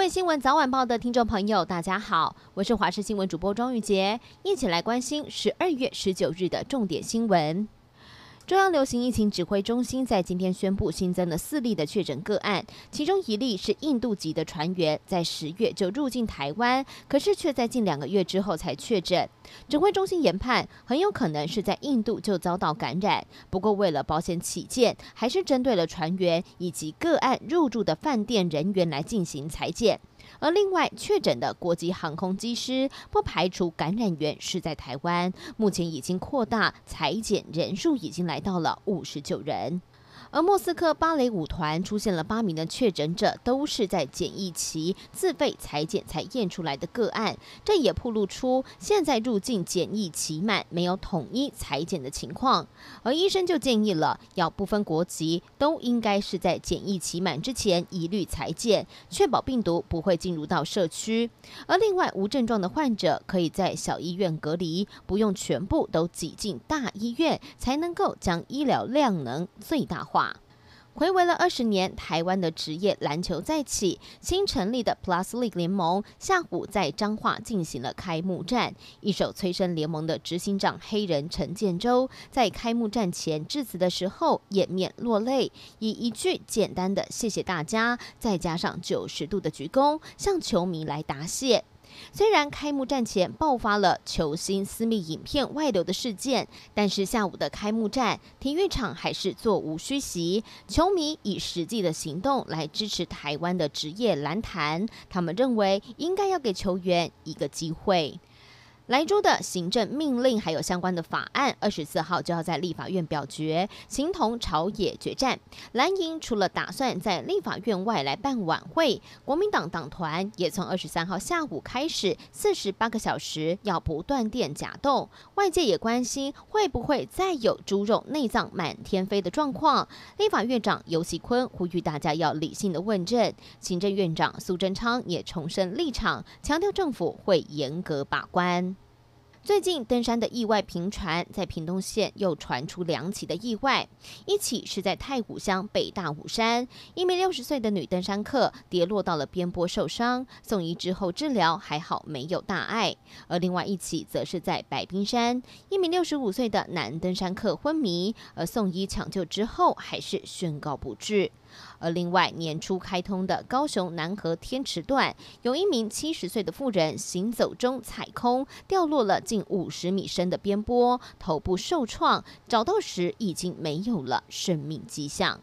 位新闻早晚报的听众朋友，大家好，我是华视新闻主播庄玉洁，一起来关心十二月十九日的重点新闻。中央流行疫情指挥中心在今天宣布新增了四例的确诊个案，其中一例是印度籍的船员，在十月就入境台湾，可是却在近两个月之后才确诊。指挥中心研判，很有可能是在印度就遭到感染，不过为了保险起见，还是针对了船员以及个案入住的饭店人员来进行裁检。而另外确诊的国际航空机师，不排除感染源是在台湾，目前已经扩大裁减人数，已经来到了五十九人。而莫斯科芭蕾舞团出现了八名的确诊者，都是在检疫期自费裁剪才验出来的个案，这也暴露出现在入境检疫期满没有统一裁剪的情况。而医生就建议了，要不分国籍，都应该是在检疫期满之前一律裁剪，确保病毒不会进入到社区。而另外无症状的患者可以在小医院隔离，不用全部都挤进大医院，才能够将医疗量能最大化。回违了二十年，台湾的职业篮球再起，新成立的 Plus League 联盟下午在彰化进行了开幕战。一手催生联盟的执行长黑人陈建州在开幕战前致辞的时候掩面落泪，以一句简单的“谢谢大家”，再加上九十度的鞠躬，向球迷来答谢。虽然开幕战前爆发了球星私密影片外流的事件，但是下午的开幕战，体育场还是座无虚席，球迷以实际的行动来支持台湾的职业篮坛，他们认为应该要给球员一个机会。莱州的行政命令还有相关的法案，二十四号就要在立法院表决，形同朝野决战。蓝营除了打算在立法院外来办晚会，国民党党团也从二十三号下午开始四十八个小时要不断电假动。外界也关心会不会再有猪肉内脏满天飞的状况。立法院长游锡堃呼吁大家要理性的问政，行政院长苏贞昌也重申立场，强调政府会严格把关。最近登山的意外频传，在屏东县又传出两起的意外，一起是在太武乡北大武山，一名六十岁的女登山客跌落到了边坡受伤，送医之后治疗还好没有大碍；而另外一起则是在白冰山，一名六十五岁的男登山客昏迷，而送医抢救之后还是宣告不治。而另外，年初开通的高雄南河天池段，有一名七十岁的妇人行走中踩空，掉落了近五十米深的边坡，头部受创，找到时已经没有了生命迹象。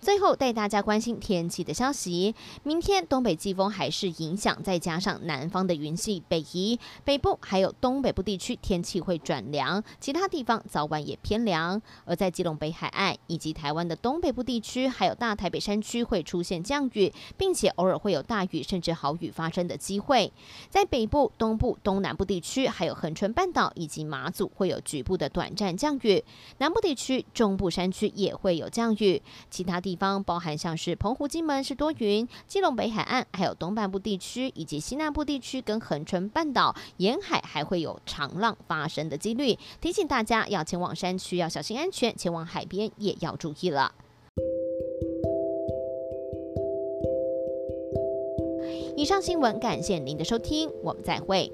最后带大家关心天气的消息。明天东北季风还是影响，再加上南方的云系北移，北部还有东北部地区天气会转凉，其他地方早晚也偏凉。而在基隆北海岸以及台湾的东北部地区，还有大台北山区会出现降雨，并且偶尔会有大雨甚至豪雨发生的机会。在北部、东部、东南部地区，还有恒春半岛以及马祖会有局部的短暂降雨。南部地区、中部山区也会有降雨，其他地。地方包含像是澎湖、金门是多云，基隆北海岸还有东半部地区以及西南部地区跟恒春半岛沿海还会有长浪发生的几率，提醒大家要前往山区要小心安全，前往海边也要注意了。以上新闻感谢您的收听，我们再会。